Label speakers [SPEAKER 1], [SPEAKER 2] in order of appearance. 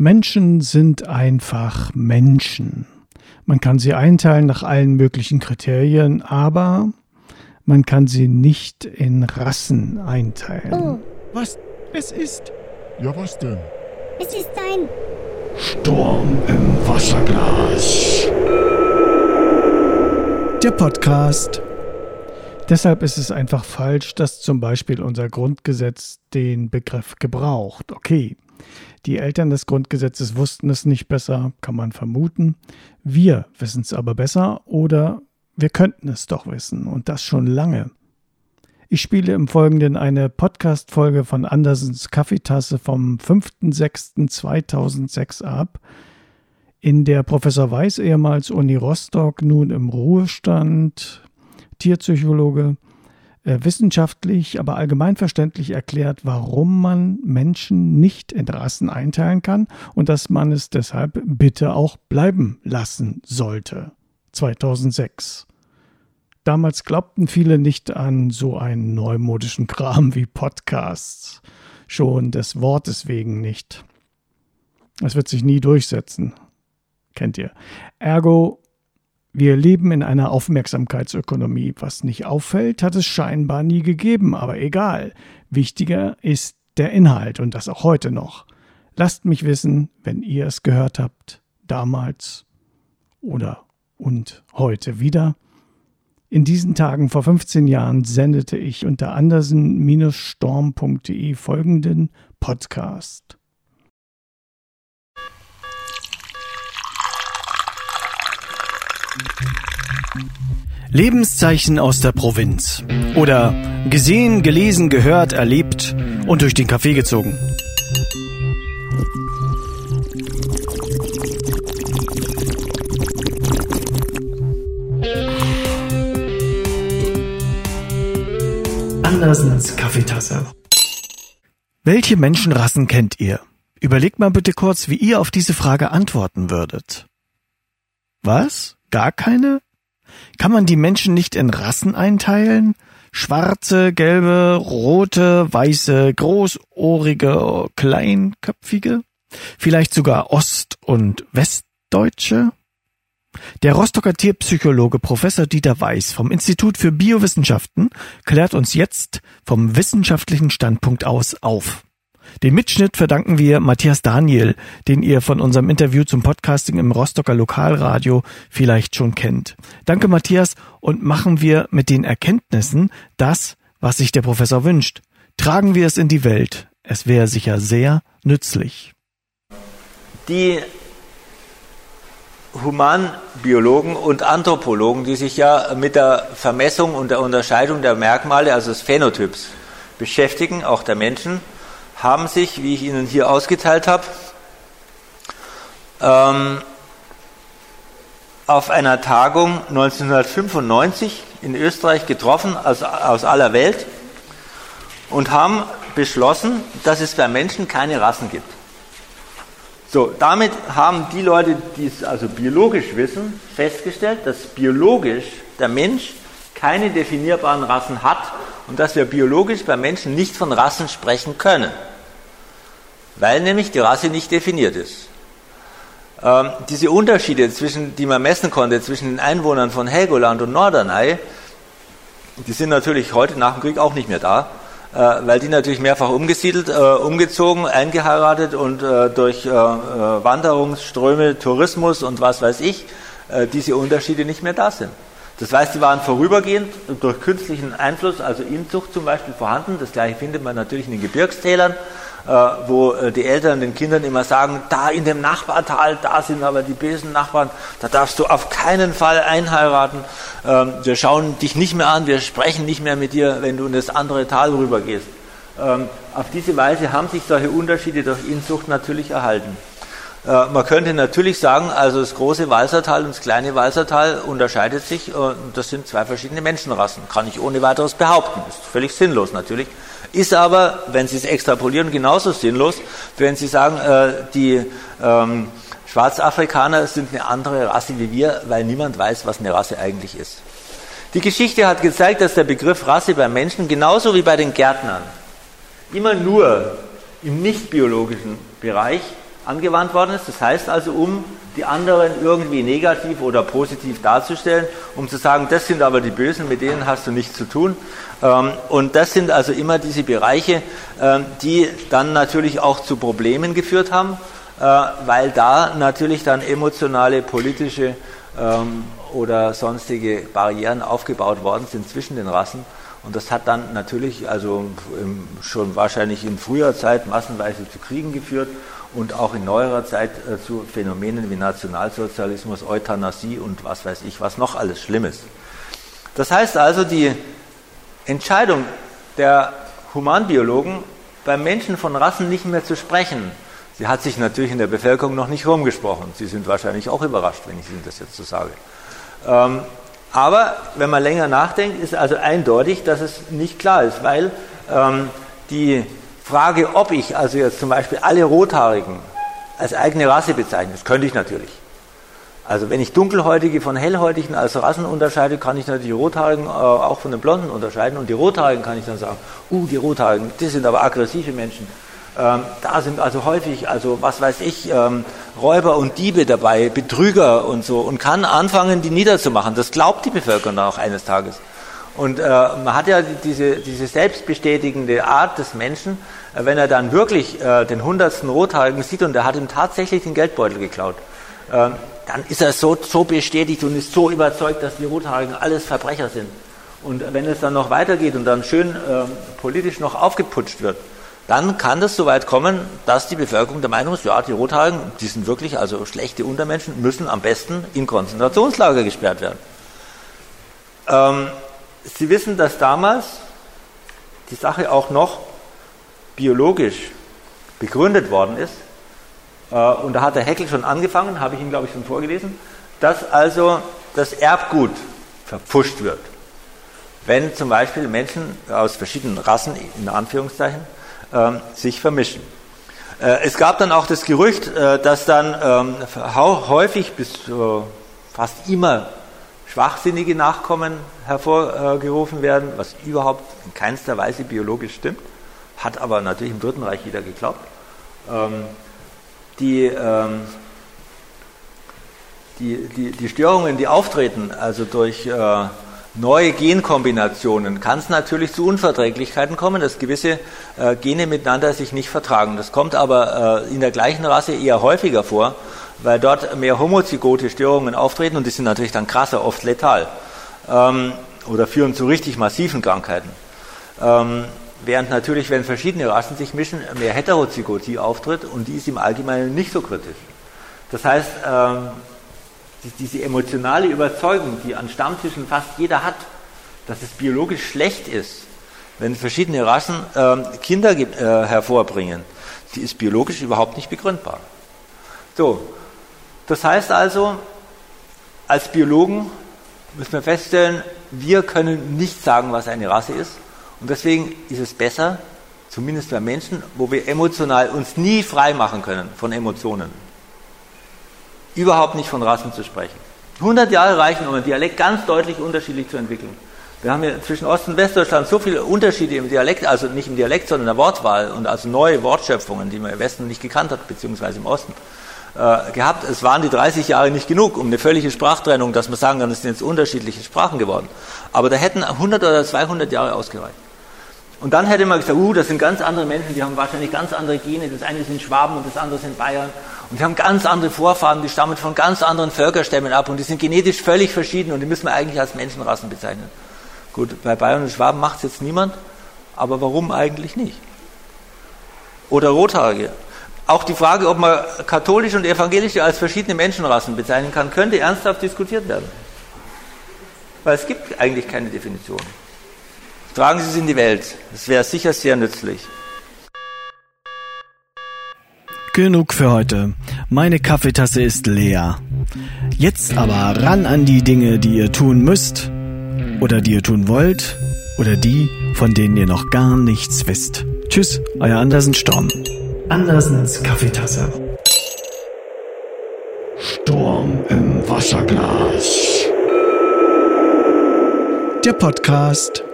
[SPEAKER 1] Menschen sind einfach Menschen. Man kann sie einteilen nach allen möglichen Kriterien, aber man kann sie nicht in Rassen einteilen. Oh.
[SPEAKER 2] Was? Es ist.
[SPEAKER 3] Ja, was denn?
[SPEAKER 4] Es ist ein
[SPEAKER 1] Sturm im Wasserglas. Der Podcast. Deshalb ist es einfach falsch, dass zum Beispiel unser Grundgesetz den Begriff gebraucht. Okay, die Eltern des Grundgesetzes wussten es nicht besser, kann man vermuten. Wir wissen es aber besser oder wir könnten es doch wissen und das schon lange. Ich spiele im Folgenden eine Podcast-Folge von Andersens Kaffeetasse vom 5.6.2006 ab, in der Professor Weiß, ehemals Uni Rostock, nun im Ruhestand, Tierpsychologe, wissenschaftlich, aber allgemeinverständlich erklärt, warum man Menschen nicht in Rassen einteilen kann und dass man es deshalb bitte auch bleiben lassen sollte. 2006. Damals glaubten viele nicht an so einen neumodischen Kram wie Podcasts. Schon des Wortes wegen nicht. Es wird sich nie durchsetzen. Kennt ihr. Ergo wir leben in einer Aufmerksamkeitsökonomie. Was nicht auffällt, hat es scheinbar nie gegeben, aber egal. Wichtiger ist der Inhalt und das auch heute noch. Lasst mich wissen, wenn ihr es gehört habt, damals oder und heute wieder. In diesen Tagen vor 15 Jahren sendete ich unter andersen-storm.de folgenden Podcast.
[SPEAKER 5] Lebenszeichen aus der Provinz. Oder gesehen, gelesen, gehört, erlebt und durch den Kaffee gezogen. Andersens Kaffeetasse. Welche Menschenrassen kennt ihr? Überlegt mal bitte kurz, wie ihr auf diese Frage antworten würdet. Was? Gar keine? Kann man die Menschen nicht in Rassen einteilen? Schwarze, gelbe, rote, weiße, großohrige, kleinköpfige? Vielleicht sogar Ost- und Westdeutsche? Der Rostocker Tierpsychologe Professor Dieter Weiß vom Institut für Biowissenschaften klärt uns jetzt vom wissenschaftlichen Standpunkt aus auf. Den Mitschnitt verdanken wir Matthias Daniel, den ihr von unserem Interview zum Podcasting im Rostocker Lokalradio vielleicht schon kennt. Danke Matthias und machen wir mit den Erkenntnissen das, was sich der Professor wünscht. Tragen wir es in die Welt. Es wäre sicher sehr nützlich.
[SPEAKER 6] Die Humanbiologen und Anthropologen, die sich ja mit der Vermessung und der Unterscheidung der Merkmale, also des Phänotyps, beschäftigen, auch der Menschen, haben sich, wie ich Ihnen hier ausgeteilt habe, ähm, auf einer Tagung 1995 in Österreich getroffen, also aus aller Welt, und haben beschlossen, dass es bei Menschen keine Rassen gibt. So, damit haben die Leute, die es also biologisch wissen, festgestellt, dass biologisch der Mensch keine definierbaren Rassen hat und dass wir biologisch bei Menschen nicht von Rassen sprechen können weil nämlich die Rasse nicht definiert ist. Ähm, diese Unterschiede, zwischen, die man messen konnte zwischen den Einwohnern von Helgoland und Norderney, die sind natürlich heute nach dem Krieg auch nicht mehr da, äh, weil die natürlich mehrfach umgesiedelt, äh, umgezogen, eingeheiratet und äh, durch äh, äh, Wanderungsströme, Tourismus und was weiß ich, äh, diese Unterschiede nicht mehr da sind. Das heißt, die waren vorübergehend durch künstlichen Einfluss, also Inzucht zum Beispiel, vorhanden. Das gleiche findet man natürlich in den Gebirgstälern. Äh, wo äh, die Eltern den Kindern immer sagen, da in dem Nachbartal, da sind aber die bösen Nachbarn, da darfst du auf keinen Fall einheiraten. Ähm, wir schauen dich nicht mehr an, wir sprechen nicht mehr mit dir, wenn du in das andere Tal rübergehst. Ähm, auf diese Weise haben sich solche Unterschiede durch Inzucht natürlich erhalten. Äh, man könnte natürlich sagen, also das große Walsertal und das kleine Walsertal unterscheidet sich und das sind zwei verschiedene Menschenrassen. Kann ich ohne weiteres behaupten. Ist völlig sinnlos natürlich. Ist aber, wenn Sie es extrapolieren, genauso sinnlos, wenn Sie sagen, äh, die ähm, Schwarzafrikaner sind eine andere Rasse wie wir, weil niemand weiß, was eine Rasse eigentlich ist. Die Geschichte hat gezeigt, dass der Begriff Rasse bei Menschen genauso wie bei den Gärtnern immer nur im nicht biologischen Bereich angewandt worden ist. Das heißt also, um die anderen irgendwie negativ oder positiv darzustellen, um zu sagen, das sind aber die Bösen, mit denen hast du nichts zu tun. Ähm, und das sind also immer diese Bereiche, ähm, die dann natürlich auch zu Problemen geführt haben, äh, weil da natürlich dann emotionale, politische ähm, oder sonstige Barrieren aufgebaut worden sind zwischen den Rassen. Und das hat dann natürlich also schon wahrscheinlich in früher Zeit massenweise zu Kriegen geführt und auch in neuerer Zeit äh, zu Phänomenen wie Nationalsozialismus, Euthanasie und was weiß ich, was noch alles Schlimmes. Das heißt also, die Entscheidung der Humanbiologen, beim Menschen von Rassen nicht mehr zu sprechen, sie hat sich natürlich in der Bevölkerung noch nicht rumgesprochen. Sie sind wahrscheinlich auch überrascht, wenn ich Ihnen das jetzt so sage. Ähm, aber wenn man länger nachdenkt, ist also eindeutig, dass es nicht klar ist, weil ähm, die Frage, ob ich also jetzt zum Beispiel alle Rothaarigen als eigene Rasse bezeichne, das könnte ich natürlich. Also wenn ich Dunkelhäutige von Hellhäutigen als Rassen unterscheide, kann ich natürlich die Rothaarigen äh, auch von den Blonden unterscheiden. Und die Rothaarigen kann ich dann sagen, uh, die Rothaarigen, die sind aber aggressive Menschen. Ähm, da sind also häufig, also was weiß ich, ähm, Räuber und Diebe dabei, Betrüger und so und kann anfangen, die niederzumachen. Das glaubt die Bevölkerung auch eines Tages. Und äh, man hat ja diese, diese selbstbestätigende Art des Menschen, äh, wenn er dann wirklich äh, den hundertsten Rothaarigen sieht und er hat ihm tatsächlich den Geldbeutel geklaut, äh, dann ist er so, so bestätigt und ist so überzeugt, dass die Rothaarigen alles Verbrecher sind. Und wenn es dann noch weitergeht und dann schön äh, politisch noch aufgeputscht wird, dann kann das so weit kommen, dass die Bevölkerung der Meinung ist, ja, die Rothaarigen, die sind wirklich also schlechte Untermenschen, müssen am besten in Konzentrationslager gesperrt werden. Ähm, Sie wissen, dass damals die Sache auch noch biologisch begründet worden ist. Äh, und da hat der Heckel schon angefangen, habe ich Ihnen, glaube ich, schon vorgelesen, dass also das Erbgut verpfuscht wird. Wenn zum Beispiel Menschen aus verschiedenen Rassen, in Anführungszeichen, ähm, sich vermischen. Äh, es gab dann auch das Gerücht, äh, dass dann ähm, häufig bis fast immer schwachsinnige Nachkommen hervorgerufen werden, was überhaupt in keinster Weise biologisch stimmt, hat aber natürlich im Dritten Reich jeder geglaubt. Ähm, die, die, die, die Störungen, die auftreten, also durch neue Genkombinationen kann es natürlich zu Unverträglichkeiten kommen, dass gewisse äh, Gene miteinander sich nicht vertragen. Das kommt aber äh, in der gleichen Rasse eher häufiger vor, weil dort mehr homozygote Störungen auftreten und die sind natürlich dann krasser, oft letal ähm, oder führen zu richtig massiven Krankheiten. Ähm, während natürlich, wenn verschiedene Rassen sich mischen, mehr Heterozygotie auftritt und die ist im Allgemeinen nicht so kritisch. Das heißt, ähm, diese emotionale Überzeugung, die an Stammtischen fast jeder hat, dass es biologisch schlecht ist, wenn verschiedene Rassen äh, Kinder äh, hervorbringen, die ist biologisch überhaupt nicht begründbar. So, das heißt also, als Biologen müssen wir feststellen, wir können nicht sagen, was eine Rasse ist. Und deswegen ist es besser, zumindest bei Menschen, wo wir emotional uns nie frei machen können von Emotionen, überhaupt nicht von Rassen zu sprechen. 100 Jahre reichen, um einen Dialekt ganz deutlich unterschiedlich zu entwickeln. Wir haben ja zwischen Ost- und Westdeutschland so viele Unterschiede im Dialekt, also nicht im Dialekt, sondern in der Wortwahl und also neue Wortschöpfungen, die man im Westen nicht gekannt hat, beziehungsweise im Osten gehabt. Es waren die 30 Jahre nicht genug, um eine völlige Sprachtrennung, dass man sagen kann, es sind jetzt unterschiedliche Sprachen geworden. Aber da hätten 100 oder 200 Jahre ausgereicht. Und dann hätte man gesagt, uh, das sind ganz andere Menschen, die haben wahrscheinlich ganz andere Gene. Das eine sind Schwaben und das andere sind Bayern. Und die haben ganz andere Vorfahren, die stammen von ganz anderen Völkerstämmen ab und die sind genetisch völlig verschieden und die müssen wir eigentlich als Menschenrassen bezeichnen. Gut, bei Bayern und Schwaben macht es jetzt niemand, aber warum eigentlich nicht? Oder Rothaarige. Auch die Frage, ob man katholische und evangelische als verschiedene Menschenrassen bezeichnen kann, könnte ernsthaft diskutiert werden. Weil es gibt eigentlich keine Definition. Tragen Sie es in die Welt. Das wäre sicher sehr nützlich.
[SPEAKER 5] Genug für heute. Meine Kaffeetasse ist leer. Jetzt aber ran an die Dinge, die ihr tun müsst oder die ihr tun wollt oder die, von denen ihr noch gar nichts wisst. Tschüss, euer Andersen Storm.
[SPEAKER 1] Andersens Kaffeetasse. Sturm im Wasserglas. Der Podcast